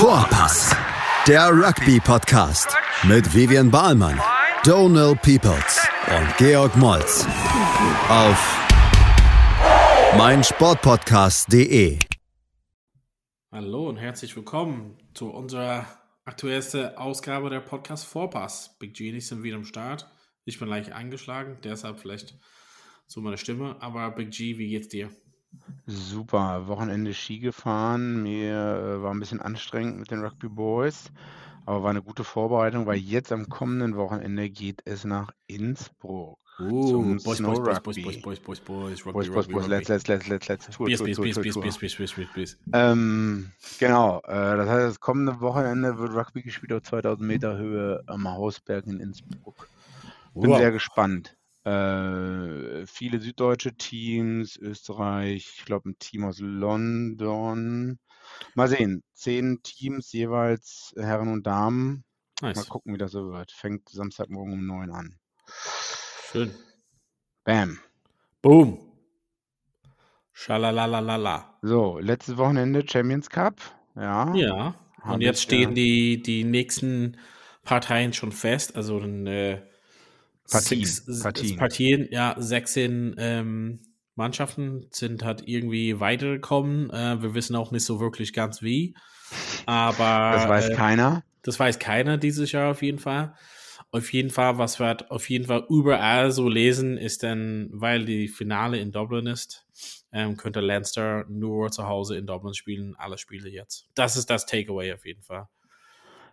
Vorpass, der Rugby-Podcast mit Vivian Bahlmann, Donal Peoples und Georg Moltz auf meinsportpodcast.de. Hallo und herzlich willkommen zu unserer aktuellsten Ausgabe der Podcast Vorpass. Big G und ich sind wieder am Start. Ich bin leicht angeschlagen, deshalb vielleicht so meine Stimme. Aber Big G, wie geht's dir? Super, Wochenende Ski gefahren. Mir äh, war ein bisschen anstrengend mit den Rugby Boys, aber war eine gute Vorbereitung, weil jetzt am kommenden Wochenende geht es nach Innsbruck Uh, Boys, Snow Boys, Boys, Rugby. Boys, Boys, Boys, Boys, Rugby, Boys, Boys, Boys, let's, let's, let's, let's, let's, Tour, Tour, Tour, Tour, Tour. bies, bies. Ähm, genau, äh, das heißt, das kommende Wochenende wird Rugby gespielt auf 2000 Meter Höhe am Hausberg in Innsbruck. Bin Wow. sehr gespannt. Äh, viele süddeutsche Teams, Österreich, ich glaube ein Team aus London. Mal sehen, zehn Teams jeweils, Herren und Damen. Mal Nice. gucken, wie das so wird. Fängt Samstagmorgen um neun an. Schön. Bam. Boom. Schalalalala. So, letztes Wochenende Champions Cup. Ja. Ja. Und jetzt ich, stehen die, die nächsten Parteien schon fest. Also äh, Partien, six- s- Partien. Partien, ja, 16 ähm, Mannschaften sind halt irgendwie weitergekommen. Äh, wir wissen auch nicht so wirklich ganz wie. Aber Das weiß äh, keiner. Das weiß keiner dieses Jahr auf jeden Fall. Auf jeden Fall, was wir halt auf jeden Fall überall so lesen, ist dann, weil die Finale in Dublin ist, ähm, könnte Leinster nur zu Hause in Dublin spielen, alle Spiele jetzt. Das ist das Takeaway auf jeden Fall.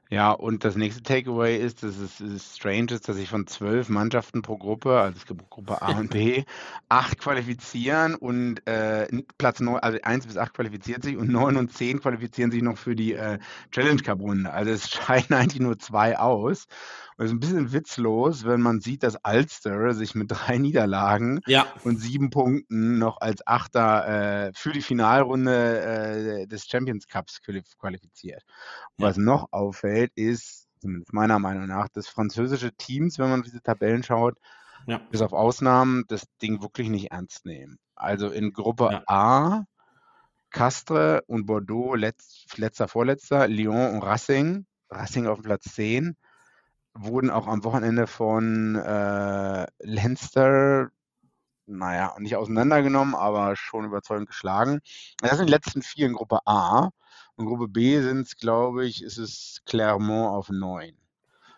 Ja, und das nächste Takeaway ist, dass es, es strange ist, dass sich von zwölf Mannschaften pro Gruppe, also es gibt Gruppe A und B, acht qualifizieren und äh, Platz neun, also eins bis acht qualifiziert sich und neun und zehn qualifizieren sich noch für die äh, Challenge Cup Runde. Also es scheiden eigentlich nur zwei aus. Und es ist ein bisschen witzlos, wenn man sieht, dass Ulster sich mit drei Niederlagen Ja, und sieben Punkten noch als Achter äh, für die Finalrunde äh, des Champions Cups qualif- qualifiziert. Und Ja. was noch auffällt, ist, zumindest meiner Meinung nach, dass französische Teams, wenn man auf diese Tabellen schaut, ja, bis auf Ausnahmen das Ding wirklich nicht ernst nehmen. Also in Gruppe. A, Castres und Bordeaux, letz, letzter, vorletzter, Lyon und Racing, Racing auf dem Platz 10, wurden auch am Wochenende von äh, Leinster, naja, nicht auseinandergenommen, aber schon überzeugend geschlagen. Das sind die letzten vier in Gruppe A. Und Gruppe B sind es, glaube ich, ist es Clermont auf 9.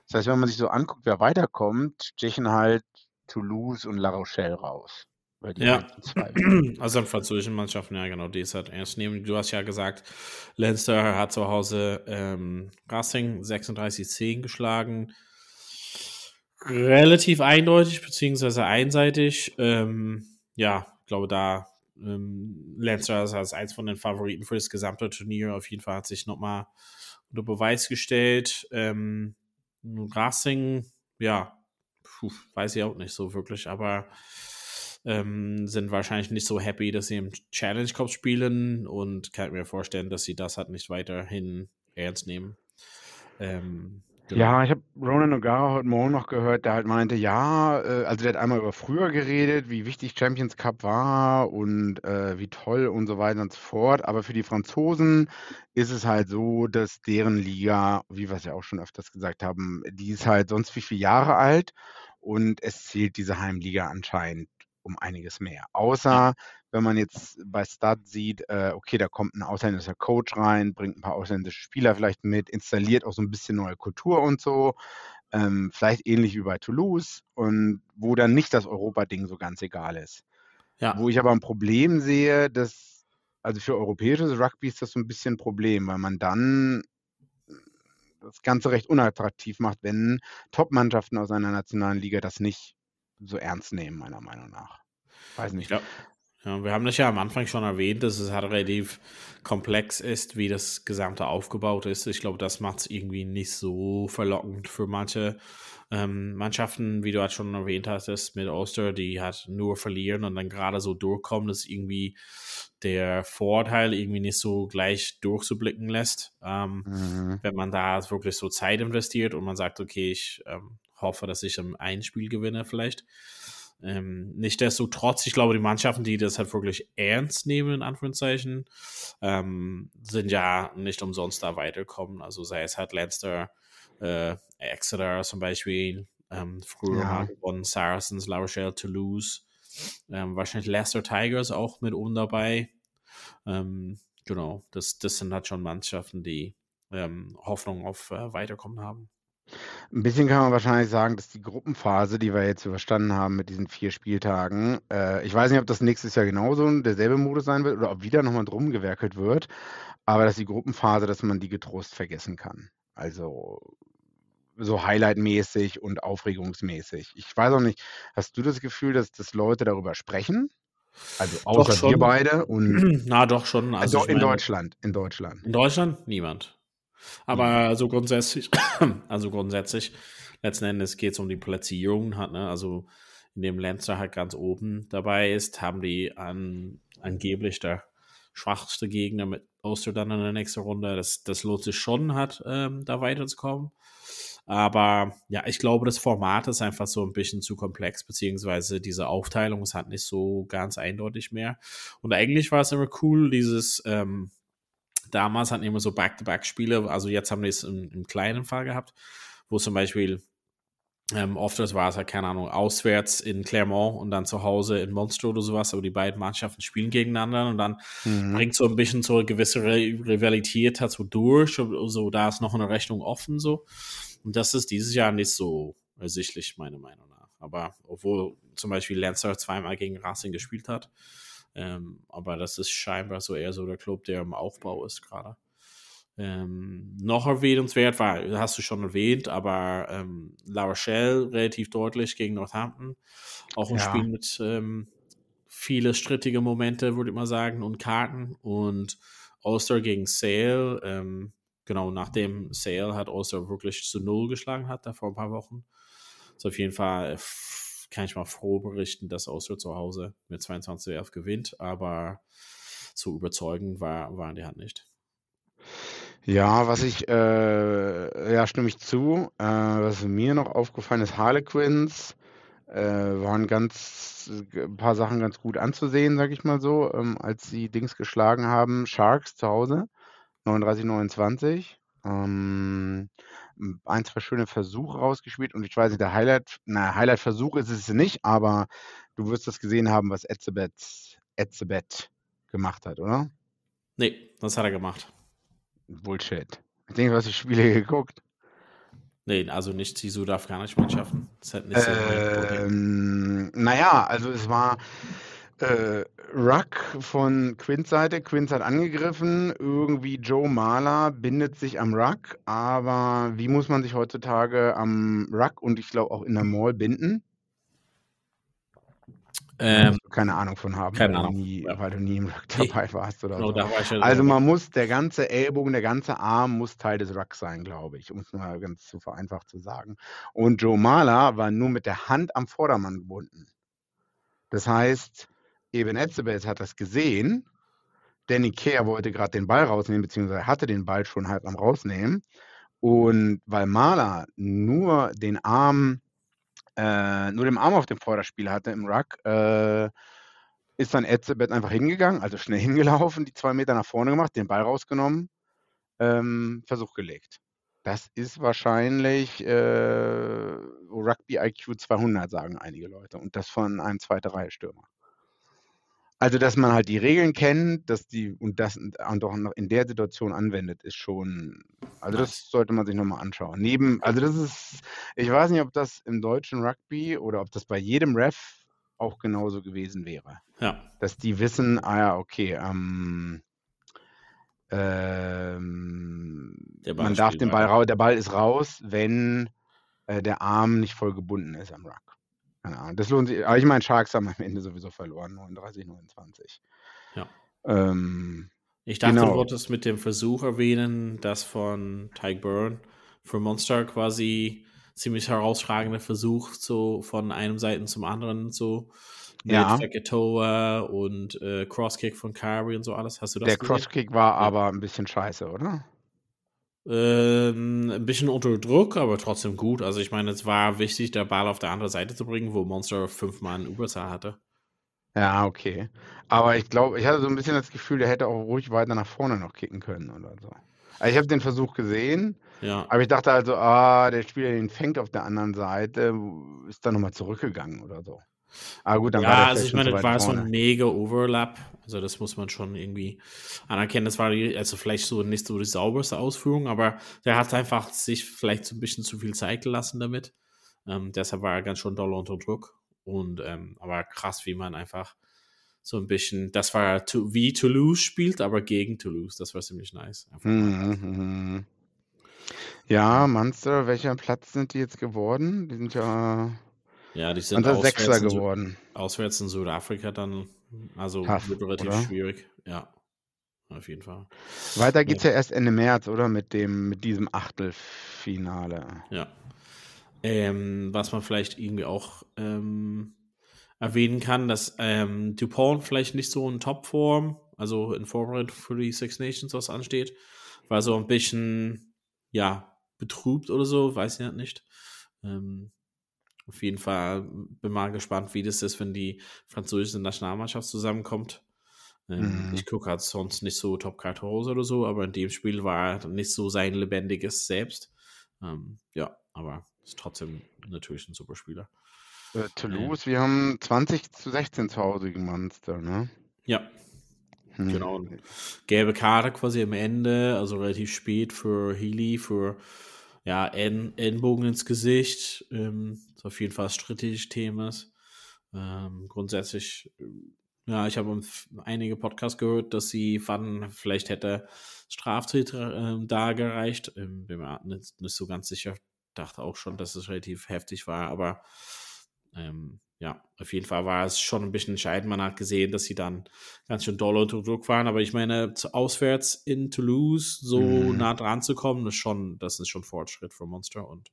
Das heißt, wenn man sich so anguckt, wer weiterkommt, stechen halt Toulouse und La Rochelle raus. Ja. also an französischen Mannschaften, ja genau, die ist halt ernst nehmen. Du hast ja gesagt, Leinster hat zu Hause ähm, Racing 36-10 geschlagen. Relativ eindeutig, beziehungsweise einseitig. Ähm, ja, ich glaube, da ähm, Leinster ist als eins von den Favoriten für das gesamte Turnier. Auf jeden Fall hat sich nochmal unter Beweis gestellt. Ähm, Racing, ja, puh, weiß ich auch nicht so wirklich, aber ähm, sind wahrscheinlich nicht so happy, dass sie im Challenge Cup spielen und kann mir vorstellen, dass sie das halt nicht weiterhin ernst nehmen. Ähm, genau. Ja, ich habe Ronan O'Gara heute Morgen noch gehört, der halt meinte, ja, äh, also der hat einmal über früher geredet, wie wichtig Champions Cup war und äh, wie toll und so weiter und so fort. Aber für die Franzosen ist es halt so, dass deren Liga, wie wir es ja auch schon öfters gesagt haben, die ist halt sonst wie viele Jahre alt und es zählt diese Heimliga anscheinend um einiges mehr. Außer wenn man jetzt bei Stade sieht, äh, okay, da kommt ein ausländischer Coach rein, bringt ein paar ausländische Spieler vielleicht mit, installiert auch so ein bisschen neue Kultur und so. Ähm, vielleicht ähnlich wie bei Toulouse und wo dann nicht das Europa-Ding so ganz egal ist. ja. Wo ich aber ein Problem sehe, dass, also für europäisches Rugby ist das so ein bisschen ein Problem, weil man dann das Ganze recht unattraktiv macht, wenn Top-Mannschaften aus einer nationalen Liga das nicht so ernst nehmen, meiner Meinung nach. Weiß Ich nicht. glaube, ja, wir haben das ja am Anfang schon erwähnt, dass es halt relativ komplex ist, wie das Gesamte aufgebaut ist. Ich glaube, das macht es irgendwie nicht so verlockend für manche ähm, Mannschaften, wie du halt schon erwähnt hast, mit Oster, die halt nur verlieren und dann gerade so durchkommen, dass irgendwie der Vorteil irgendwie nicht so gleich durchzublicken lässt. Ähm, Mhm. wenn man da wirklich so Zeit investiert und man sagt, okay, ich ähm, hoffe, dass ich im ein Spiel gewinne vielleicht. Ähm, Nichtsdestotrotz, ich glaube, die Mannschaften, die das halt wirklich ernst nehmen, in Anführungszeichen, ähm, sind ja nicht umsonst da weitergekommen. Also sei es halt Leinster, äh, Exeter zum Beispiel, ähm, früher ja. gewonnen, Saracens, La Rochelle, Toulouse, ähm, wahrscheinlich Leicester Tigers auch mit oben dabei. Ähm, genau, das, das sind halt schon Mannschaften, die ähm, Hoffnung auf äh, Weiterkommen haben. Ein bisschen kann man wahrscheinlich sagen, dass die Gruppenphase, die wir jetzt überstanden haben mit diesen vier Spieltagen, äh, ich weiß nicht, ob das nächstes Jahr genauso derselbe Modus sein wird oder ob wieder nochmal drum gewerkelt wird, aber dass die Gruppenphase, dass man die getrost vergessen kann. Also so highlightmäßig und aufregungsmäßig. Ich weiß auch nicht, hast du das Gefühl, dass, dass Leute darüber sprechen? Also außer wir beide und Na doch schon. Also, also in meine, Deutschland, in Deutschland. In Deutschland niemand. Aber also grundsätzlich, also grundsätzlich, letzten Endes geht es um die Platzierung, hat, ne? Also in dem Lancer halt ganz oben dabei ist, haben die an, angeblich der schwachste Gegner mit Oster dann in der nächsten Runde. Das, das lohnt sich schon, hat, ähm, da weiterzukommen. Aber ja, ich glaube, das Format ist einfach so ein bisschen zu komplex, beziehungsweise diese Aufteilung ist halt nicht so ganz eindeutig mehr. Und eigentlich war es immer cool, dieses, ähm, damals hatten immer so Back-to-Back-Spiele, also jetzt haben wir es im, im, kleinen Fall gehabt, wo zum Beispiel ähm, oft war es halt, keine Ahnung, auswärts in Clermont und dann zu Hause in Monster oder sowas, aber die beiden Mannschaften spielen gegeneinander und dann mhm. bringt so ein bisschen so eine gewisse Rivalität dazu durch, so da ist noch eine Rechnung offen so. Und das ist dieses Jahr nicht so ersichtlich, meiner Meinung nach. Aber obwohl zum Beispiel Lancer zweimal gegen Racing gespielt hat, ähm, aber das ist scheinbar so eher so der Club, der im Aufbau ist gerade. Ähm, noch erwähnenswert war, hast du schon erwähnt, aber ähm, La Rochelle relativ deutlich gegen Northampton. Auch ein ja. Spiel mit ähm, viele strittige Momente, würde ich mal sagen, und Karten. Und Ulster gegen Sale. Ähm, genau, nachdem Sale hat Ulster wirklich zu Null geschlagen hat, da vor ein paar Wochen. So auf jeden Fall kann ich mal froh berichten, dass Austria zu Hause mit 22 11 gewinnt, aber so überzeugend war, waren die halt nicht. Ja, was ich, äh, ja, stimme ich zu. Äh, was mir noch aufgefallen ist, Harlequins äh, waren ganz, ein paar Sachen ganz gut anzusehen, sag ich mal so, ähm, als sie Dings geschlagen haben. Sharks zu Hause, 39, 29. Ähm, ein, zwei schöne Versuche rausgespielt und ich weiß nicht, der Highlight, na, Highlight-Versuch ist es nicht, aber du wirst das gesehen haben, was Etzebeth, Etzebeth gemacht hat, oder? Nee, was hat er gemacht? Bullshit. Ich denke, du hast die Spiele geguckt. Nee, also nicht die südafrikanischen Mannschaften. Das hat nicht so ähm, naja, also es war äh, Ruck von Quints Seite. Quints hat angegriffen. Irgendwie Joe Mahler bindet sich am Ruck. Aber wie muss man sich heutzutage am Ruck und ich glaube auch in der Mall binden? Ähm, keine Ahnung von haben, keine weil, Ahnung. Du nie, ja. weil du nie im Ruck dabei warst oder no, so. also man muss, der ganze Ellbogen, der ganze Arm muss Teil des Rucks sein, glaube ich, um es mal ganz zu vereinfacht zu sagen. Und Joe Mahler war nur mit der Hand am Vordermann gebunden. Das heißt, Eben Etzebeth hat das gesehen. Danny Kehr wollte gerade den Ball rausnehmen, beziehungsweise hatte den Ball schon halb am rausnehmen. Und weil Mahler nur den Arm, äh, nur den Arm auf dem Vorderspiel hatte im Ruck, äh, ist dann Etzebeth einfach hingegangen, also schnell hingelaufen, die zwei Meter nach vorne gemacht, den Ball rausgenommen, ähm, Versuch gelegt. Das ist wahrscheinlich äh, Rugby IQ 200, sagen einige Leute. Und das von einem zweite Reihe Stürmer. Also, dass man halt die Regeln kennt, dass die und das und auch noch in der Situation anwendet, ist schon also, das sollte man sich noch mal anschauen. Neben also, das ist ich weiß nicht, ob das im deutschen Rugby oder ob das bei jedem Ref auch genauso gewesen wäre. Ja. Dass die wissen, ah ja, okay, ähm, ähm, man darf den Ball raus der Ball ist raus, wenn, äh, der Arm nicht voll gebunden ist am Ruck. Keine Ahnung. Das lohnt sich. Aber ich meine, Sharks haben am Ende sowieso verloren, 39, 29. Ja. Ähm, ich dachte, genau. du wolltest mit dem Versuch erwähnen, dass von Tyke Byrne für Monster quasi ziemlich herausragender Versuch, so von einem Seiten zum anderen so mit ja. Feketoa und äh, Crosskick von Kari und so alles. Hast du das Der gesehen? Crosskick war aber ein bisschen scheiße, oder? Ähm, ein bisschen unter Druck, aber trotzdem gut. Also ich meine, es war wichtig, der Ball auf der andere Seite zu bringen, wo Monster fünfmal eine Überzahl hatte. Ja, okay. Aber ich glaube, ich hatte so ein bisschen das Gefühl, der hätte auch ruhig weiter nach vorne noch kicken können oder so. Also ich habe den Versuch gesehen, Ja. aber ich dachte also, ah, der Spieler, den fängt auf der anderen Seite, ist dann nochmal zurückgegangen oder so. Aber gut, dann war Ja, der also ich meine, weit war so vorne. ein mega Overlap. Also das muss man schon irgendwie anerkennen. Das war die- also vielleicht so nicht so die sauberste Ausführung, aber der hat einfach sich vielleicht so ein bisschen zu viel Zeit gelassen damit. Ähm, deshalb war er ganz schön doll unter Druck. Und ähm, aber krass, wie man einfach so ein bisschen, das war wie Toulouse spielt, aber gegen Toulouse. Das war ziemlich nice. Mal. Mhm, mhm. Ja, Munster, welcher Platz sind die jetzt geworden? Die sind ja Ja, die sind Sechster auswärts in, Sü- geworden. auswärts in Südafrika dann, also wird relativ oder? schwierig. Ja, auf jeden Fall. Weiter Ja. geht's ja erst Ende März, oder? Mit dem, mit diesem Achtelfinale. Ja. Ähm, was man vielleicht irgendwie auch ähm, erwähnen kann, dass ähm, Dupont vielleicht nicht so in Topform, also in Vorbereitung für die Six Nations, was ansteht, war so ein bisschen, ja, betrübt oder so, weiß ich halt nicht. Ähm, auf jeden Fall bin mal gespannt, wie das ist, wenn die französische Nationalmannschaft zusammenkommt. Ähm, Mhm. Ich gucke halt sonst nicht so Top 14 oder so, aber in dem Spiel war er nicht so sein lebendiges Selbst. Ähm, ja, aber ist trotzdem natürlich ein super Spieler. Äh, Toulouse, wir haben 20 zu 16 zu Hause gegen Munster, ne? Ja, Hm. genau. Gelbe Karte quasi am Ende, also relativ spät für Healy, für ja, Ell- Ellenbogen ins Gesicht. Ähm, ist auf jeden Fall ein strittiges Thema. Ähm, grundsätzlich, äh, ja, ich habe einige Podcasts gehört, dass sie fanden, vielleicht hätte Straftäter ähm, da gereicht. Ähm, bin mir nicht, nicht so ganz sicher. Dachte auch schon, dass es relativ heftig war, aber ähm, ja, auf jeden Fall war es schon ein bisschen entscheidend. Man hat gesehen, dass sie dann ganz schön doll unter Druck waren. Aber ich meine, auswärts in Toulouse so Mhm. nah dran zu kommen, ist schon, das ist schon Fortschritt für Monster. Und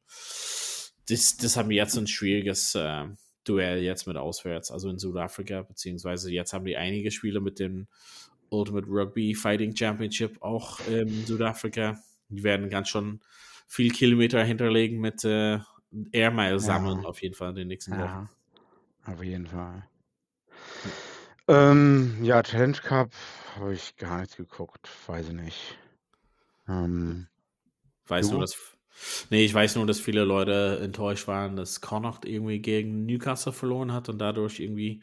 das, das haben wir jetzt ein schwieriges äh, Duell jetzt mit auswärts, also in Südafrika, beziehungsweise jetzt haben die einige Spiele mit dem Ultimate Rugby Fighting Championship auch in Südafrika. Die werden ganz schon viel Kilometer hinterlegen mit äh, Air Mile sammeln, Ja. auf jeden Fall in den nächsten Wochen. Ja, auf jeden Fall. Ähm, ja, Challenge Cup habe ich gar nichts geguckt, weiß ich nicht. Ähm, Weiß du? nur, dass. Nee, ich weiß nur, dass viele Leute enttäuscht waren, dass Connacht irgendwie gegen Newcastle verloren hat und dadurch irgendwie,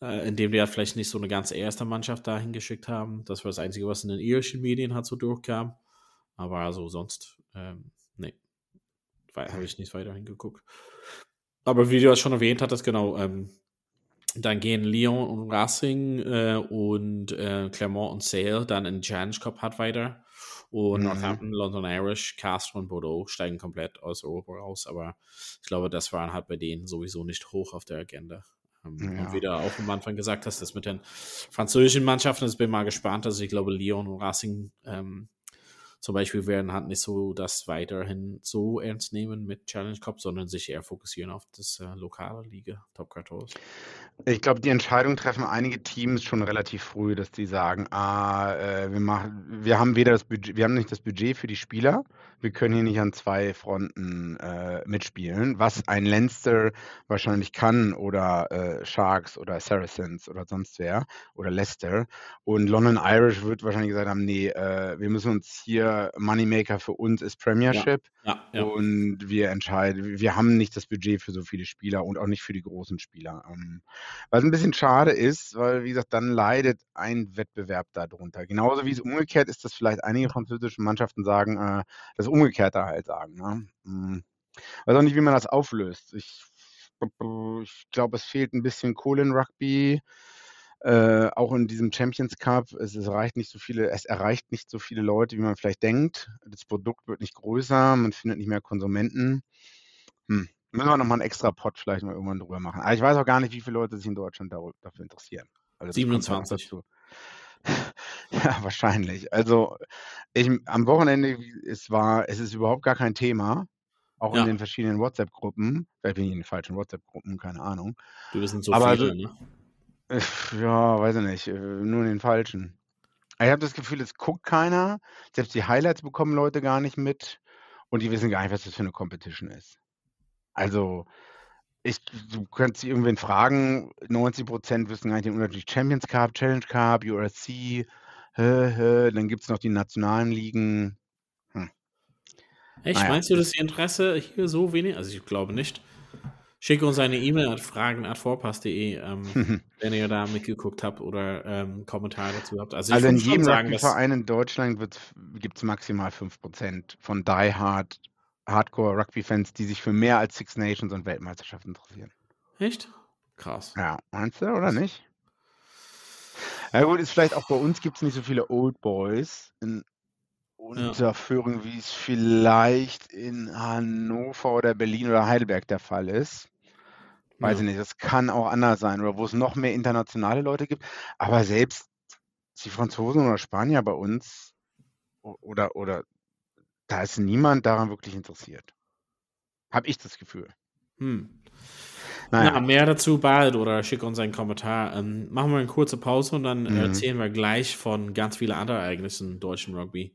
äh, indem die ja vielleicht nicht so eine ganz erste Mannschaft dahin geschickt haben. Das war das Einzige, was in den irischen Medien halt so durchkam. Aber also sonst, ähm, nee, habe ich nicht weiter hingeguckt. Aber wie du es schon erwähnt hattest, genau, ähm, dann gehen Lyon und Racing äh, und äh, Clermont und Sale dann in Challenge Cup hat weiter. Und Mhm. Northampton, London Irish, Castres und Bordeaux steigen komplett aus Europa raus. Aber ich glaube, das waren halt bei denen sowieso nicht hoch auf der Agenda. Ähm, Ja. Und wie du auch am Anfang gesagt hast, das mit den französischen Mannschaften, das bin ich mal gespannt. Also ich glaube, Lyon und Racing ähm, zum Beispiel werden halt nicht so das weiterhin so ernst nehmen mit Challenge Cup, sondern sich eher fokussieren auf das äh, lokale Liga, Top 14. Ich glaube, die Entscheidung treffen einige Teams schon relativ früh, dass die sagen, ah, äh, wir machen, wir haben weder das Budget, wir haben nicht das Budget für die Spieler, wir können hier nicht an zwei Fronten äh, mitspielen, was ein Leinster wahrscheinlich kann oder äh, Sharks oder Saracens oder sonst wer oder Leicester. Und London Irish wird wahrscheinlich gesagt haben, nee, äh, wir müssen uns hier Moneymaker für uns ist Premiership. Ja, ja. Und wir entscheiden, wir haben nicht das Budget für so viele Spieler und auch nicht für die großen Spieler. Ähm, was ein bisschen schade ist, weil, wie gesagt, dann leidet ein Wettbewerb darunter. Genauso wie es umgekehrt ist, dass vielleicht einige französische Mannschaften sagen, äh, das Umgekehrte halt sagen. Ne? Hm. Weiß auch nicht, wie man das auflöst. Ich, ich glaube, es fehlt ein bisschen Kohle in Rugby. Äh, auch in diesem Champions Cup, es, es, erreicht nicht so viele, es erreicht nicht so viele Leute, wie man vielleicht denkt. Das Produkt wird nicht größer, man findet nicht mehr Konsumenten. Hm. Müssen wir nochmal einen extra Pot vielleicht mal irgendwann drüber machen. Aber ich weiß auch gar nicht, wie viele Leute sich in Deutschland dafür interessieren. Also 27. ja, wahrscheinlich. Also ich, am Wochenende, es war, es ist überhaupt gar kein Thema. Auch ja. in den verschiedenen WhatsApp-Gruppen. Vielleicht bin ich in den falschen WhatsApp-Gruppen, keine Ahnung. Du bist so Aber viele, also, ne? Ja, weiß ich nicht. Nur in den falschen. Ich habe das Gefühl, es guckt keiner. Selbst die Highlights bekommen Leute gar nicht mit. Und die wissen gar nicht, was das für eine Competition ist. Also, ich, du könntest irgendwen fragen, 90 Prozent wissen gar nicht den Unterschied. Champions Cup, Challenge Cup, URC, hä, hä, dann gibt es noch die nationalen Ligen. Hm. Echt? Naja. Meinst du, dass die Interesse hier so wenig? Also ich glaube nicht. Schicke uns eine E-Mail at fragen.vorpass.de, ähm, wenn ihr da mitgeguckt habt oder ähm, Kommentare dazu habt. Also, ich Also in jedem sagen, Rugbyverein in Deutschland gibt es maximal 5% von Die Hard Hardcore Rugby-Fans, die sich für mehr als Six Nations und Weltmeisterschaften interessieren. echt? Krass. Ja, meinst du, oder nicht? Ja gut, ist vielleicht auch bei uns gibt es nicht so viele Old Boys in Unterführung, wie es vielleicht in Hannover oder Berlin oder Heidelberg der Fall ist. Weiß Ja. ich nicht, das kann auch anders sein. Oder wo es noch mehr internationale Leute gibt. Aber selbst die Franzosen oder Spanier bei uns oder, oder da ist niemand daran wirklich interessiert. Habe ich das Gefühl. Hm. Naja, Na, mehr dazu bald oder schick uns einen Kommentar. Ähm, machen wir eine kurze Pause und dann Mhm. erzählen wir gleich von ganz vielen anderen Ereignissen im deutschen Rugby.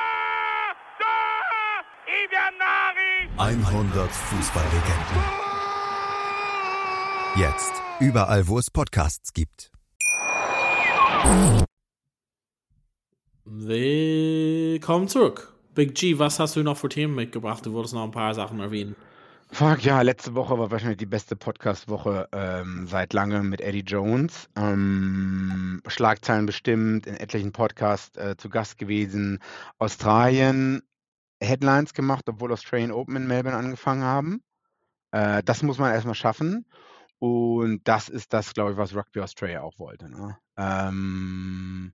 100 Fußballlegenden. Jetzt überall, wo es Podcasts gibt. Willkommen zurück. Big G, was hast du noch für Themen mitgebracht? Du wolltest noch ein paar Sachen erwähnen. Fuck, ja, letzte Woche war wahrscheinlich die beste Podcast-Woche ähm, seit langem mit Eddie Jones. Ähm, Schlagzeilen bestimmt, in etlichen Podcasts äh, zu Gast gewesen. Australien Headlines gemacht, obwohl Australian Open in Melbourne angefangen haben. Äh, das muss man erstmal schaffen. Und das ist das, glaube ich, was Rugby Australia auch wollte. Ne? Ähm,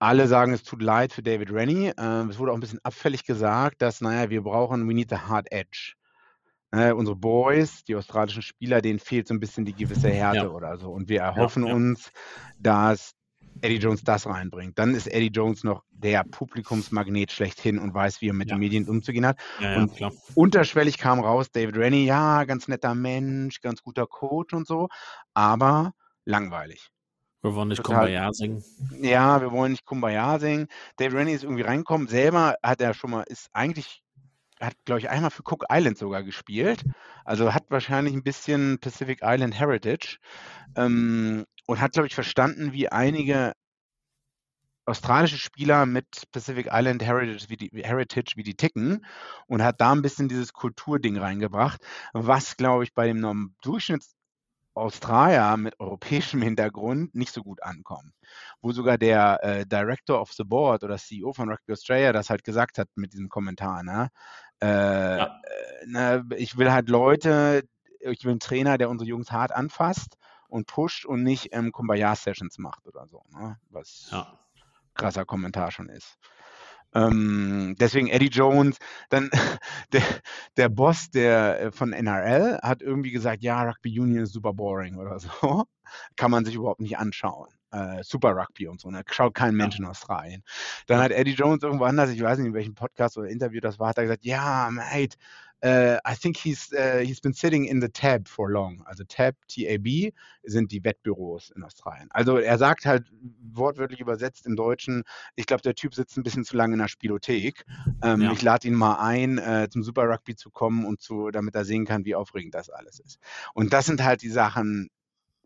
alle sagen, es tut leid für David Rennie. Äh, es wurde auch ein bisschen abfällig gesagt, dass, naja, wir brauchen, we need the hard edge. Äh, unsere Boys, die australischen Spieler, denen fehlt so ein bisschen die gewisse Härte Ja. oder so. Und wir erhoffen ja. uns, dass Eddie Jones das reinbringt. Dann ist Eddie Jones noch der Publikumsmagnet schlechthin und weiß, wie er mit Ja. den Medien umzugehen hat. Ja, ja, Und- klar. Unterschwellig kam raus, David Rennie, ja, ganz netter Mensch, ganz guter Coach und so, aber langweilig. Wir wollen nicht Total. Kumbaya singen. Ja, wir wollen nicht Kumbaya singen. David Rennie ist irgendwie reinkommen. Selber hat er schon mal, ist eigentlich, hat, glaube ich, einmal für Cook Island sogar gespielt. Also hat wahrscheinlich ein bisschen Pacific Island Heritage. Ähm, und hat, glaube ich, verstanden, wie einige australische Spieler mit Pacific Island Heritage wie, die, Heritage, wie die ticken und hat da ein bisschen dieses Kulturding reingebracht, was, glaube ich, bei dem Durchschnitts Australier mit europäischem Hintergrund nicht so gut ankommt. Wo sogar der äh, Director of the Board oder CEO von Rugby Australia das halt gesagt hat mit diesem Kommentar. Ne? Äh, Ja. äh, ne, ich will halt Leute, ich will einen Trainer, der unsere Jungs hart anfasst und pusht und nicht ähm, Kumbaya-Sessions macht oder so. Ne? Was Ja. krasser Kommentar schon ist. Ähm, deswegen Eddie Jones, dann der, der Boss der äh, von NRL hat irgendwie gesagt, ja, Rugby Union ist super boring oder so. Kann man sich überhaupt nicht anschauen. Äh, super Rugby und so, ne? Schaut kein Mensch in Australien. Dann hat Eddie Jones irgendwo anders, ich weiß nicht, in welchem Podcast oder Interview das war, hat er gesagt, ja, mate, äh, I think he's, äh, he's been sitting in the tab for long. Also Tab, TAB, sind die Wettbüros in Australien. Also er sagt halt wortwörtlich übersetzt im Deutschen, ich glaube, der Typ sitzt ein bisschen zu lange in der Spielothek. Ähm, Ja. Ich lade ihn mal ein, äh, zum Super Rugby zu kommen und zu, damit er sehen kann, wie aufregend das alles ist. Und das sind halt die Sachen,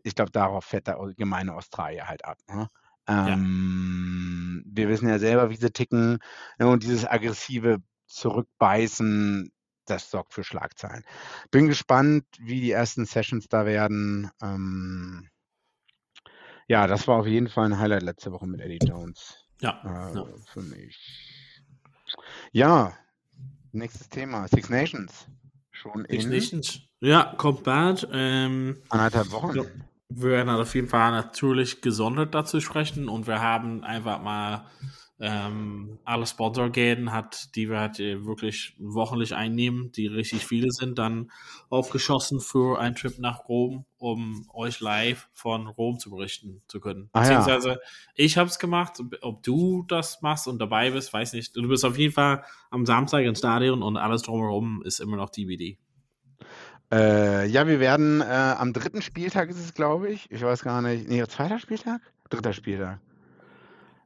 ich glaube, darauf fährt der gemeine Australier halt ab. Ne? Ähm, Wir wissen ja selber, wie sie ticken. Ne? Und dieses aggressive Zurückbeißen, das sorgt für Schlagzeilen. Bin gespannt, wie die ersten Sessions da werden. Ähm, ja, das war auf jeden Fall ein Highlight letzte Woche mit Eddie Jones Ja. äh, ja. für mich. Ja, nächstes Thema. Six Nations. Schon Six in Nations. Ja, kommt bald. Ähm, anderthalb Wochen. Ja. wir werden auf jeden Fall natürlich gesondert dazu sprechen und wir haben einfach mal ähm, alle Sponsorgäden hat, die wir halt äh, wirklich wochentlich einnehmen, die richtig viele sind, dann aufgeschossen für einen Trip nach Rom, um euch live von Rom zu berichten zu können. Ah, ja. Beziehungsweise ich habe es gemacht, ob du das machst und dabei bist, weiß nicht. Du bist auf jeden Fall am Samstag ins Stadion und alles drumherum ist immer noch DVD. Äh, ja, wir werden äh, am dritten Spieltag ist es, glaube ich. Ich weiß gar nicht. Nee, zweiter Spieltag? Dritter Spieltag.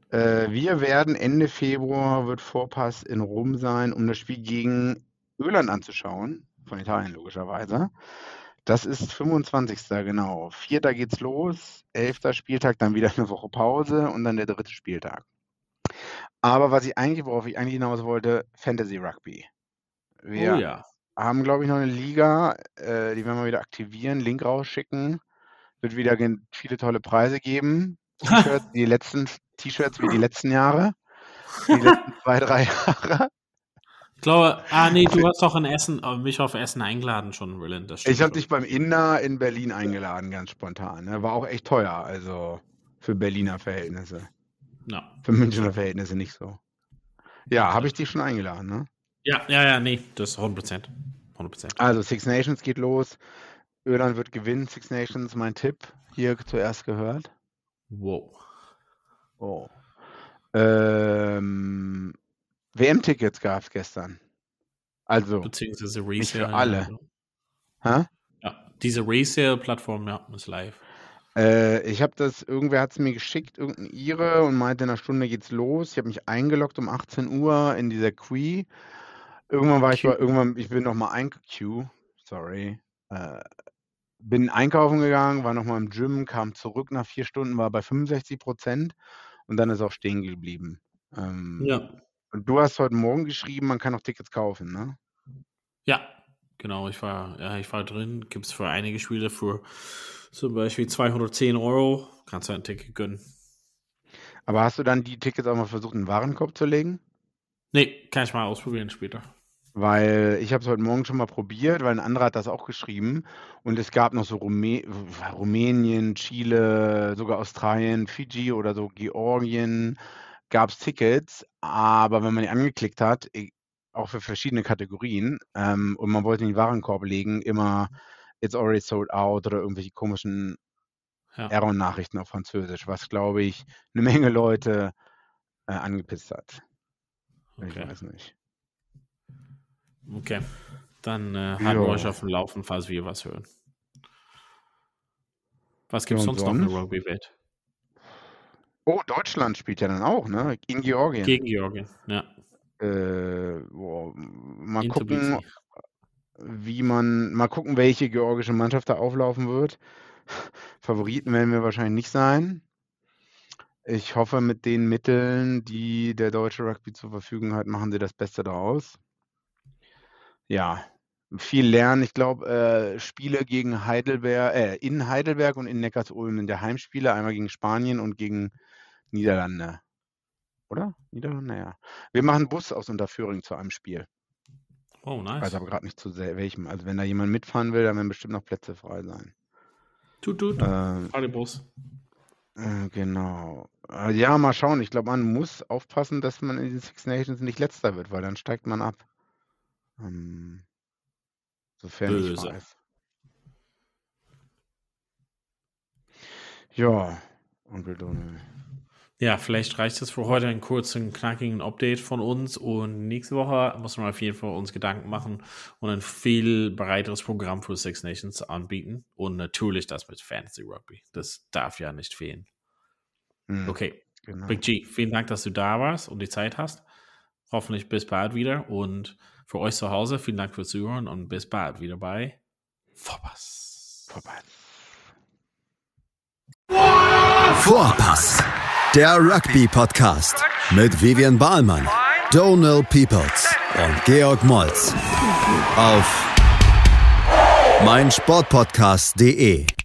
Äh, wir werden Ende Februar wird Vorpass in Rom sein, um das Spiel gegen Irland anzuschauen. Von Italien logischerweise. Das ist 25. genau. Vierter geht's los, elfter Spieltag, dann wieder eine Woche Pause und dann der dritte Spieltag. Aber was ich eigentlich, worauf ich eigentlich hinaus wollte, Fantasy Rugby. Wir Oh ja. haben, glaube ich, noch eine Liga, äh, die werden wir wieder aktivieren, Link rausschicken. Wird wieder viele tolle Preise geben. Die letzten T-Shirts wie die letzten Jahre. Die letzten zwei, drei Jahre. Ich glaube, ah nee, du hast doch in Essen, äh, mich auf Essen eingeladen schon, stimmt Ich habe dich beim Inder in Berlin eingeladen, ganz spontan. Ne? War auch echt teuer, also für Berliner Verhältnisse. Ja. Für Münchner Verhältnisse nicht so. Ja, habe ich dich schon eingeladen, ne? ja, ja, ja, nee, das ist 100 Prozent. 100 Prozent. Also Six Nations geht los. Irland wird gewinnen. Six Nations, mein Tipp. Hier zuerst gehört. Wow. Oh. Ähm, WM-Tickets gab es gestern. Also, Beziehungsweise Nicht für Resale. alle. hä? Ja, diese Resale-Plattform, ja, ist live. Äh, ich habe das, irgendwer hat es mir geschickt, irgendein Ire, und meinte, in einer Stunde geht's los. Ich habe mich eingeloggt um 18 Uhr in dieser Queue. Irgendwann war ich Queue. bei, irgendwann, ich bin nochmal ein Queue, sorry. Äh, bin einkaufen gegangen, war nochmal im Gym, kam zurück nach vier Stunden, war bei 65 Prozent und dann ist auch stehen geblieben. Ähm, Ja. Und du hast heute Morgen geschrieben, man kann auch Tickets kaufen, ne? Ja, genau, ich war, ja, ich war drin. Gibt es für einige Spiele für zum Beispiel 210 Euro. Kannst du ein Ticket gönnen. Aber hast du dann die Tickets auch mal versucht, in den Warenkorb zu legen? Nee, kann ich mal ausprobieren später. Weil ich habe es heute Morgen schon mal probiert, weil ein anderer hat das auch geschrieben. Und es gab noch so Rumä Rumänien, Chile, sogar Australien, Fiji oder so Georgien gab es Tickets. Aber wenn man die angeklickt hat, auch für verschiedene Kategorien, ähm, und man wollte in den Warenkorb legen, immer It's already sold out oder irgendwelche komischen Ja. Error-Nachrichten auf Französisch, was, glaube ich, eine Menge Leute äh, angepisst hat. Ich Okay. weiß nicht. Okay. Dann äh, halten wir euch auf dem Laufen, falls wir was hören. Was gibt es und sonst noch in der sonst? Rugby-Welt? Oh, Deutschland spielt ja dann auch, ne? In Georgien. Gegen Georgien, ja. Äh, boah, mal In gucken, Tbilisi. wie man, mal gucken, welche georgische Mannschaft da auflaufen wird. Favoriten werden wir wahrscheinlich nicht sein. Ich hoffe, mit den Mitteln, die der deutsche Rugby zur Verfügung hat, machen sie das Beste daraus. Ja, viel lernen. Ich glaube, äh, Spiele gegen Heidelberg, äh, in Heidelberg und in Neckarsulm sind der Heimspiele, einmal gegen Spanien und gegen Niederlande. Oder? Niederlande, ja. Wir machen Bus aus Unterföhring zu einem Spiel. Oh, Ich nice. weiß aber gerade nicht zu sehr welchem. Also wenn da jemand mitfahren will, dann werden bestimmt noch Plätze frei sein. Tut, tut. Ähm, Partybus. äh, genau. Äh, ja, mal schauen. Ich glaube, man muss aufpassen, dass man in den Six Nations nicht letzter wird, weil dann steigt man ab. Ähm, sofern ich Böse. weiß. Ja, Onkel Donald. Ja, vielleicht reicht es für heute einen kurzen, knackigen Update von uns und nächste Woche muss man auf jeden Fall uns Gedanken machen und ein viel breiteres Programm für Six Nations anbieten und natürlich das mit Fantasy Rugby. Das darf ja nicht fehlen. Hm, Okay, genau. Big G, vielen Dank, dass du da warst und die Zeit hast. Hoffentlich bis bald wieder und für euch zu Hause vielen Dank fürs Zuhören und bis bald wieder bei Vorpass. Vorbei. Vorpass, der Rugby-Podcast mit Vivian Bahlmann, Donal Peoples und Georg Moltz auf meinsportpodcast.de.